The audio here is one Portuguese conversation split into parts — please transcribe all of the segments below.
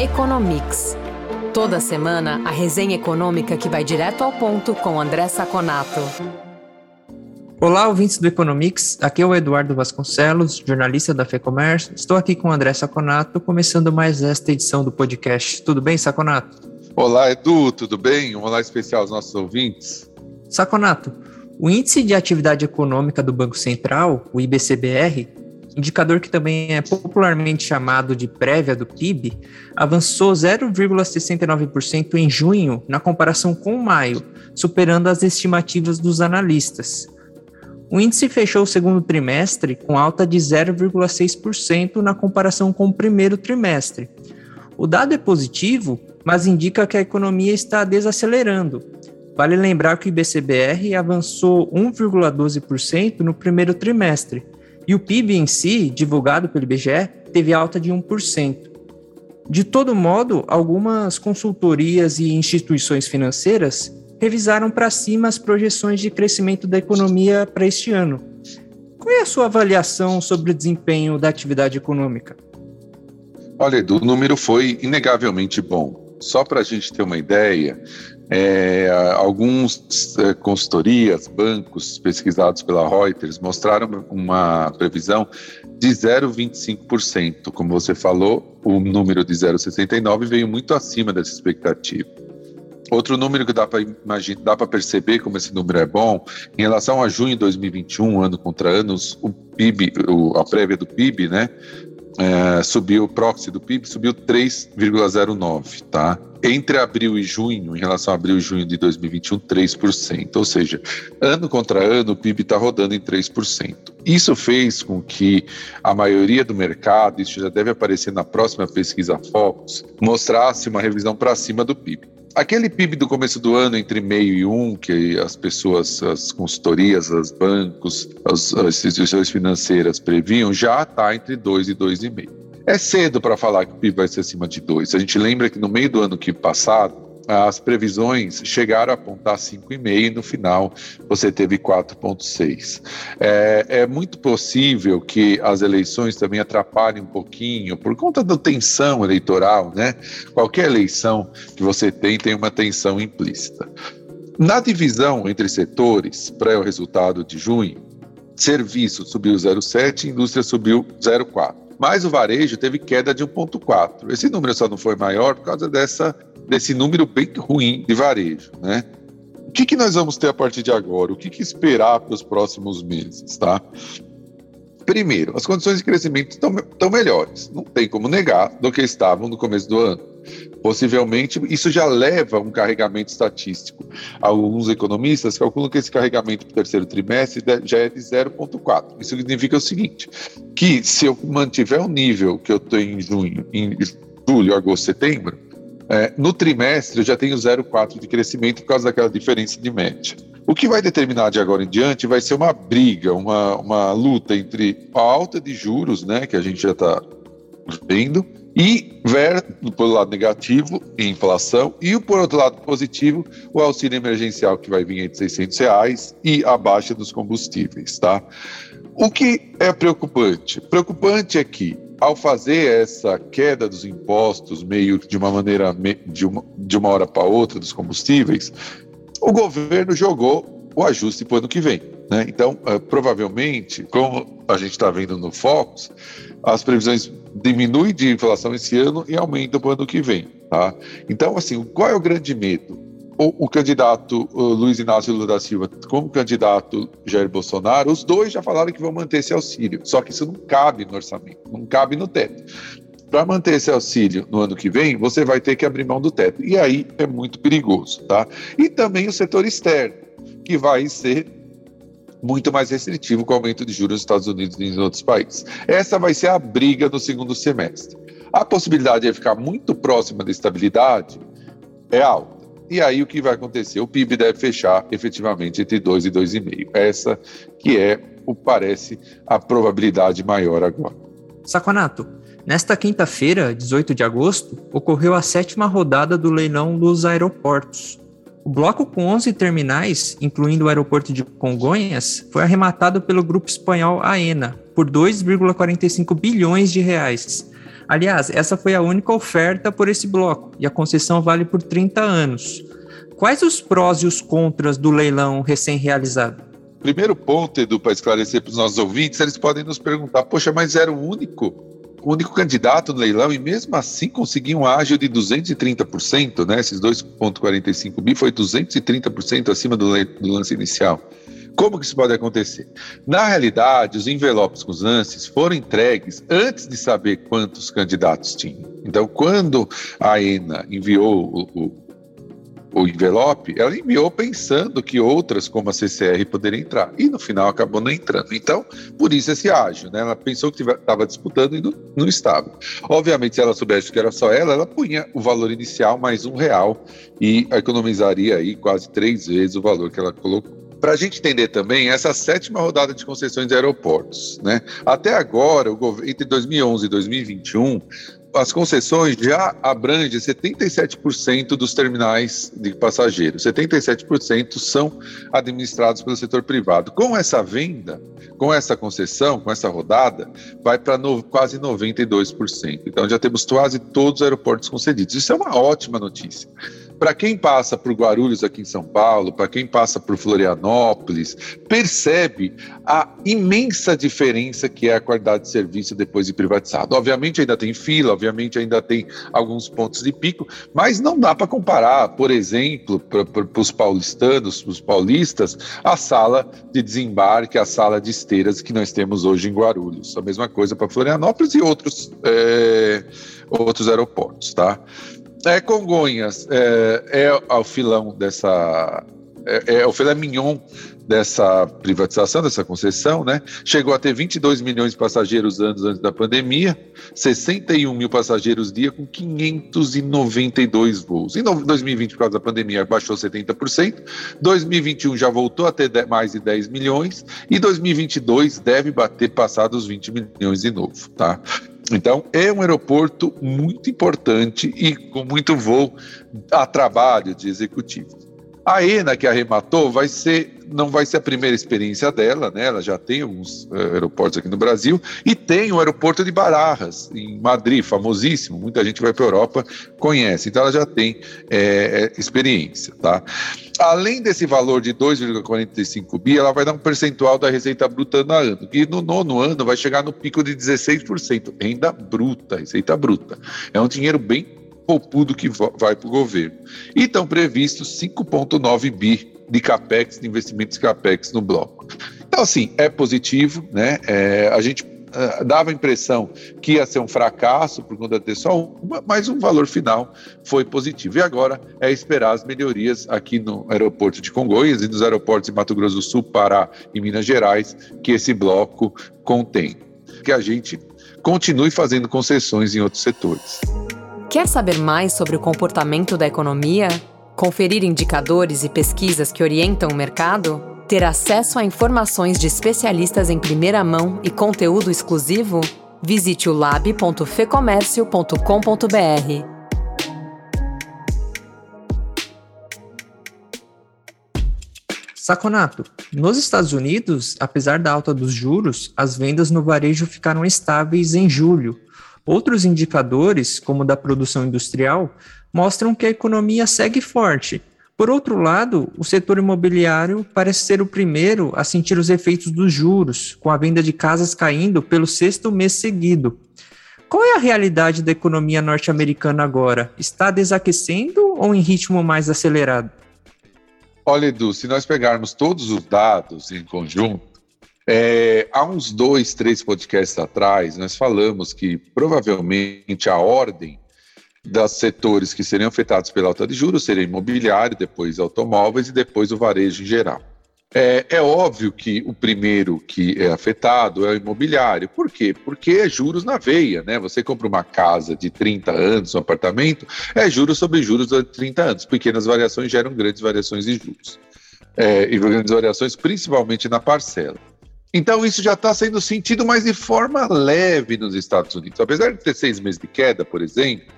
Economics. Toda semana, a resenha econômica que vai direto ao ponto com André Saconato. Olá, ouvintes do Economics. Aqui é o Eduardo Vasconcelos, jornalista da FEComércio. Estou aqui com o André Saconato, começando mais esta edição do podcast. Tudo bem, Saconato? Olá, Edu, tudo bem? Um olá especial aos nossos ouvintes. Saconato, o Índice de Atividade Econômica do Banco Central, o IBCBR, indicador que também é popularmente chamado de prévia do PIB, avançou 0,69% em junho na comparação com maio, superando as estimativas dos analistas. O índice fechou o segundo trimestre com alta de 0,6% na comparação com o primeiro trimestre. O dado é positivo, mas indica que a economia está desacelerando, Vale lembrar que o IBCBR avançou 1,12% no primeiro trimestre e o PIB em si, divulgado pelo IBGE, teve alta de 1%. De todo modo, algumas consultorias e instituições financeiras revisaram para cima as projeções de crescimento da economia para este ano. Qual é a sua avaliação sobre o desempenho da atividade econômica? Olha, Edu, o número foi inegavelmente bom. Só para a gente ter uma ideia, é, alguns é, consultorias, bancos pesquisados pela Reuters mostraram uma previsão de 0,25%. Como você falou, o número de 0,69 veio muito acima dessa expectativa. Outro número que dá para perceber como esse número é bom, em relação a junho de 2021, ano contra ano, o PIB, o, a prévia do PIB, né, é, subiu, o proxy do PIB subiu 3,09, tá? Entre abril e junho, em relação a abril e junho de 2021, 3%. Ou seja, ano contra ano, o PIB está rodando em 3%. Isso fez com que a maioria do mercado, isso já deve aparecer na próxima pesquisa Focus, mostrasse uma revisão para cima do PIB. Aquele PIB do começo do ano, entre meio e um, que as pessoas, as consultorias, os bancos, as, as instituições financeiras previam, já está entre 2 e 2,5. É cedo para falar que o PIB vai ser acima de 2. A gente lembra que no meio do ano que passado, as previsões chegaram a apontar 5,5 e no final você teve 4,6. É, é, muito possível que as eleições também atrapalhem um pouquinho por conta da tensão eleitoral, né? Qualquer eleição que você tem tem uma tensão implícita. Na divisão entre setores, pré o resultado de junho, serviço subiu 0,7, indústria subiu 0,4 mas o varejo teve queda de 1,4. Esse número só não foi maior por causa dessa desse número bem ruim de varejo, né? O que, que nós vamos ter a partir de agora? O que, que esperar para os próximos meses, tá? Primeiro, as condições de crescimento estão melhores, não tem como negar, do que estavam no começo do ano. Possivelmente, isso já leva um carregamento estatístico. Alguns economistas calculam que esse carregamento para o terceiro trimestre já é de 0,4. Isso significa o seguinte: que se eu mantiver o nível que eu tenho em junho, em julho, agosto, setembro, é, no trimestre eu já tenho 0,4 de crescimento por causa daquela diferença de média. O que vai determinar de agora em diante vai ser uma briga, uma, uma luta entre a alta de juros, né, que a gente já está vendo, e ver, por lado negativo, inflação, e por outro lado positivo, o auxílio emergencial que vai vir entre 600 reais e a baixa dos combustíveis, tá? O que é preocupante? Preocupante é que ao fazer essa queda dos impostos, meio de uma maneira de uma, de uma hora para outra dos combustíveis, o governo jogou o ajuste para o ano que vem. Né? Então, uh, provavelmente, como a gente está vendo no Focus, as previsões diminuem de inflação esse ano e aumentam para o ano que vem. Tá? Então, assim, qual é o grande medo? o, o candidato o Luiz Inácio Lula da Silva como candidato Jair Bolsonaro, os dois já falaram que vão manter esse auxílio. Só que isso não cabe no orçamento, não cabe no teto. Para manter esse auxílio no ano que vem, você vai ter que abrir mão do teto. E aí é muito perigoso, tá? E também o setor externo, que vai ser muito mais restritivo com o aumento de juros nos Estados Unidos e em outros países. Essa vai ser a briga no segundo semestre. A possibilidade de ficar muito próxima da estabilidade é alta. E aí o que vai acontecer? O PIB deve fechar efetivamente entre 2 e 2,5. Essa que é, o parece, a probabilidade maior agora. Saconato, nesta quinta-feira, 18 de agosto, ocorreu a sétima rodada do leilão dos aeroportos. O bloco com 11 terminais, incluindo o aeroporto de Congonhas, foi arrematado pelo grupo espanhol AENA por 2,45 bilhões de reais. Aliás, essa foi a única oferta por esse bloco e a concessão vale por 30 anos. Quais os prós e os contras do leilão recém-realizado? Primeiro ponto, Edu, para esclarecer para os nossos ouvintes, eles podem nos perguntar: poxa, mas era o único, único candidato no leilão e mesmo assim conseguiu um ágio de 230%, né? Esses 2,45 bi foi 230% acima do, do lance inicial. Como que isso pode acontecer? Na realidade, os envelopes com os lances foram entregues antes de saber quantos candidatos tinham. Então, quando a ENA enviou o, o, o envelope, ela enviou pensando que outras, como a CCR, poderiam entrar. E no final acabou não entrando. Então, por isso esse ágio, né? Ela pensou que estava disputando e não, não estava. Obviamente, se ela soubesse que era só ela, ela punha o valor inicial mais um real e economizaria aí quase três vezes o valor que ela colocou. Para a gente entender também, essa sétima rodada de concessões de aeroportos, né? Até agora, entre 2011 e 2021, as concessões já abrangem 77% dos terminais de passageiros. 77% são administrados pelo setor privado. Com essa venda, com essa concessão, com essa rodada, vai para quase 92%. Então já temos quase todos os aeroportos concedidos. Isso é uma ótima notícia para quem passa por Guarulhos aqui em São Paulo, para quem passa por Florianópolis, percebe a imensa diferença que é a qualidade de serviço depois de privatizado. Obviamente ainda tem fila, obviamente ainda tem alguns pontos de pico, mas não dá para comparar, por exemplo, para os paulistanos, os paulistas, a sala de desembarque, a sala de esteiras que nós temos hoje em Guarulhos. A mesma coisa para Florianópolis e outros, é, outros aeroportos, tá? É, Congonhas é, é o filão dessa. É, é, o filé mignon dessa privatização, dessa concessão, né? Chegou a ter 22 milhões de passageiros anos antes da pandemia, 61 mil passageiros dia com 592 voos. Em 2020, por causa da pandemia, baixou 70%. 2021 já voltou a ter mais de 10 milhões e 2022 deve bater passar dos 20 milhões de novo, tá? Então, é um aeroporto muito importante e com muito voo a trabalho de executivos. A ENA que arrematou vai ser, não vai ser a primeira experiência dela, né? Ela já tem alguns uh, aeroportos aqui no Brasil e tem o aeroporto de Barajas, em Madrid, famosíssimo. Muita gente vai para a Europa, conhece. Então ela já tem é, experiência, tá? Além desse valor de 2,45 bi, ela vai dar um percentual da receita bruta no ano, que no nono ano vai chegar no pico de 16%. Renda bruta, receita bruta. É um dinheiro bem poupudo que vai para o governo. E estão previstos 5,9 bi de capex, de investimentos capex no bloco. Então, assim, é positivo, né? É, a gente uh, dava a impressão que ia ser um fracasso por conta de ter só uma, mas o valor final foi positivo. E agora é esperar as melhorias aqui no aeroporto de Congonhas e nos aeroportos de Mato Grosso do Sul, Pará e Minas Gerais que esse bloco contém. Que a gente continue fazendo concessões em outros setores. Quer saber mais sobre o comportamento da economia? Conferir indicadores e pesquisas que orientam o mercado? Ter acesso a informações de especialistas em primeira mão e conteúdo exclusivo? Visite o lab.fecomércio.com.br. Saconato, nos Estados Unidos, apesar da alta dos juros, as vendas no varejo ficaram estáveis em julho, Outros indicadores, como o da produção industrial, mostram que a economia segue forte. Por outro lado, o setor imobiliário parece ser o primeiro a sentir os efeitos dos juros, com a venda de casas caindo pelo sexto mês seguido. Qual é a realidade da economia norte-americana agora? Está desaquecendo ou em ritmo mais acelerado? Olha, Edu, se nós pegarmos todos os dados em conjunto, é, há uns dois, três podcasts atrás, nós falamos que provavelmente a ordem dos setores que seriam afetados pela alta de juros seria imobiliário, depois automóveis e depois o varejo em geral. É, é, óbvio que o primeiro que é afetado é o imobiliário. Por quê? Porque é juros na veia, né? Você compra uma casa de 30 anos, um apartamento, é juros sobre juros de 30 anos. Pequenas variações geram grandes variações de juros. É, e grandes variações principalmente na parcela. Então, isso já está sendo sentido, mas de forma leve nos Estados Unidos. Apesar de ter seis meses de queda, por exemplo,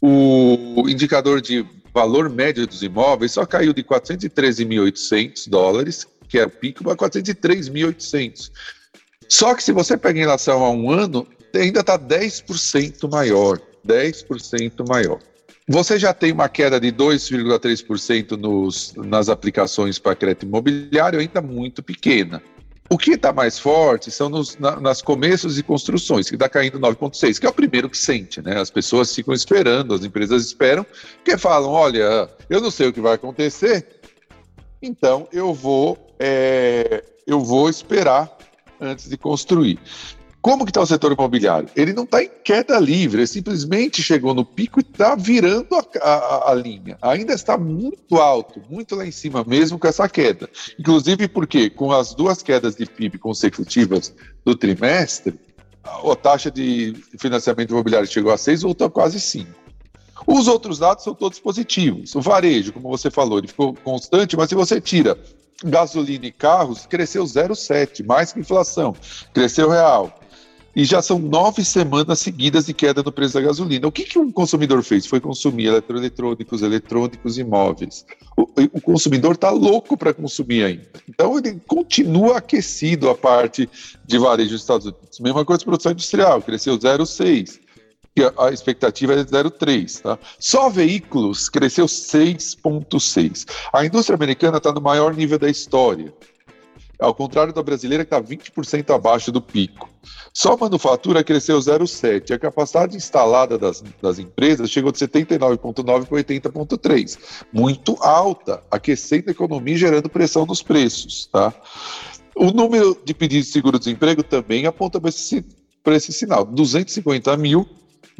o indicador de valor médio dos imóveis só caiu de 413.800 dólares, que é o pico, para 403.800. Só que se você pega em relação a um ano, ainda está 10% maior. 10% maior. Você já tem uma queda de 2,3% nos, nas aplicações para crédito imobiliário, ainda muito pequena. O que está mais forte são nos, na, nas começos e construções, que está caindo 9,6%, que é o primeiro que sente, né? As pessoas ficam esperando, as empresas esperam, porque falam: olha, eu não sei o que vai acontecer, então eu vou, é, eu vou esperar antes de construir. Como que está o setor imobiliário? Ele não está em queda livre, ele simplesmente chegou no pico e está virando a, a, a, linha. Ainda está muito alto, muito lá em cima, mesmo com essa queda. Inclusive porque, com as duas quedas de PIB consecutivas do trimestre, a, a taxa de financiamento imobiliário chegou a 6 voltou a quase 5. Os outros dados são todos positivos. O varejo, como você falou, ele ficou constante, mas se você tira gasolina e carros, cresceu 0,7, mais que inflação, cresceu real e já são nove semanas seguidas de queda no preço da gasolina. O que, que um consumidor fez? Foi consumir eletroeletrônicos, eletrônicos e móveis. O, o consumidor está louco para consumir ainda. Então, ele continua aquecido a parte de varejo dos Estados Unidos. Mesma coisa produção industrial, cresceu 0,6%. A expectativa é de 0,3, tá? Só veículos cresceu 6,6. A indústria americana está no maior nível da história ao contrário da brasileira, que está 20% abaixo do pico. Só a manufatura cresceu 0,7%. A capacidade instalada das, das empresas chegou de 79,9% para 80,3%. Muito alta, aquecendo a economia e gerando pressão nos preços. Tá? O número de pedidos de seguro-desemprego também aponta para esse, esse sinal: 250 mil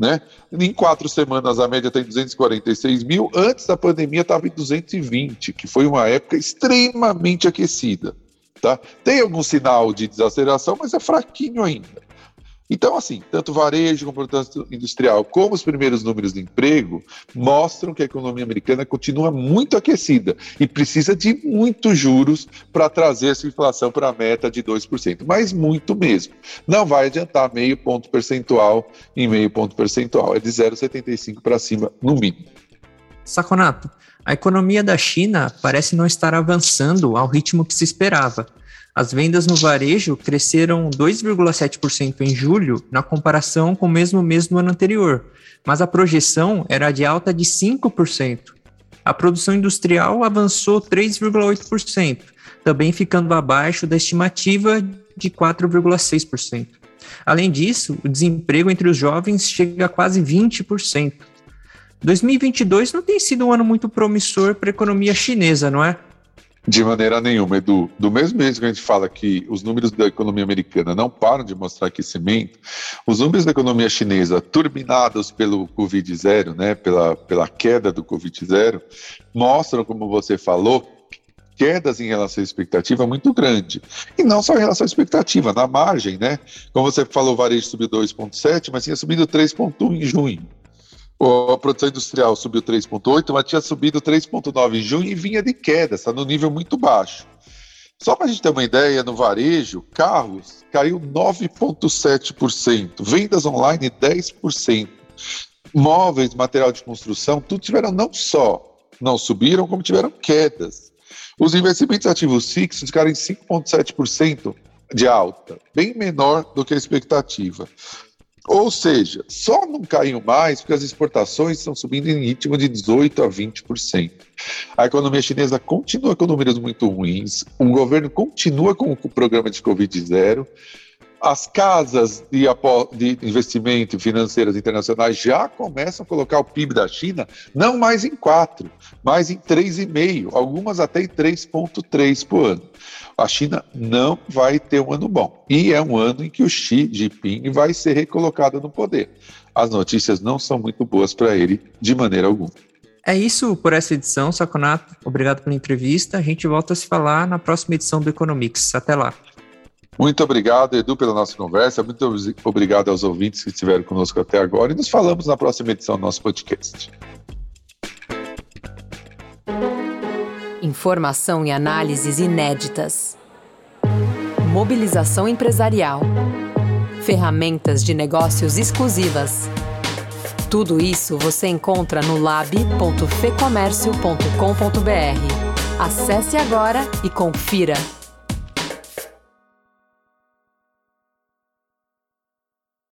né? Em quatro semanas a média está em 246 mil. Antes da pandemia estava em 220, que foi uma época extremamente aquecida. Tá? Tem algum sinal de desaceleração, mas é fraquinho ainda. Então, assim, tanto varejo como produção industrial, como os primeiros números de emprego, mostram que a economia americana continua muito aquecida e precisa de muitos juros para trazer essa inflação para a meta de 2%, mas muito mesmo. Não vai adiantar meio ponto percentual em meio ponto percentual, é de 0,75 para cima, no mínimo. Saconato, a economia da China parece não estar avançando ao ritmo que se esperava. As vendas no varejo cresceram 2,7% em julho, na comparação com o mesmo mês do ano anterior, mas a projeção era de alta de 5%. A produção industrial avançou 3,8%, também ficando abaixo da estimativa de 4,6%. Além disso, o desemprego entre os jovens chega a quase 20%. 2022 não tem sido um ano muito promissor para a economia chinesa, não é? De maneira nenhuma, Edu. Do mesmo jeito que a gente fala que os números da economia americana não param de mostrar aquecimento, os números da economia chinesa, turbinados pelo Covid-0, né, pela, pela queda do Covid-0, mostram, como você falou, quedas em relação à expectativa muito grande. E não só em relação à expectativa, na margem, né? Como você falou, o varejo subiu 2,7, mas tinha subido 3,1 em junho a produção industrial subiu 3,8, mas tinha subido 3,9 em junho e vinha de queda, está no nível muito baixo. Só para a gente ter uma ideia, no varejo, carros caiu 9,7%, vendas online 10%, móveis, material de construção, tudo tiveram não só não subiram, como tiveram quedas. Os investimentos ativos fixos ficaram em 5,7% de alta, bem menor do que a expectativa. Ou seja, só não caiu mais porque as exportações estão subindo em ritmo de 18% a 20%. A economia chinesa continua com números muito ruins, o governo continua com o programa de Covid zero, as casas de, de, investimento financeiras internacionais já começam a colocar o PIB da China não mais em 4, mas em 3,5, algumas até em 3,3 por ano a China não vai ter um ano bom. E é um ano em que o Xi Jinping vai ser recolocado no poder. As notícias não são muito boas para ele de maneira alguma. É isso por essa edição, Saconato. Obrigado pela entrevista. A gente volta a se falar na próxima edição do Economics. Até lá. Muito obrigado, Edu, pela nossa conversa. Muito obrigado aos ouvintes que estiveram conosco até agora. E nos falamos na próxima edição do nosso podcast. Informação e análises inéditas. Mobilização empresarial. Ferramentas de negócios exclusivas. Tudo isso você encontra no lab.fecomércio.com.br. Acesse agora e confira.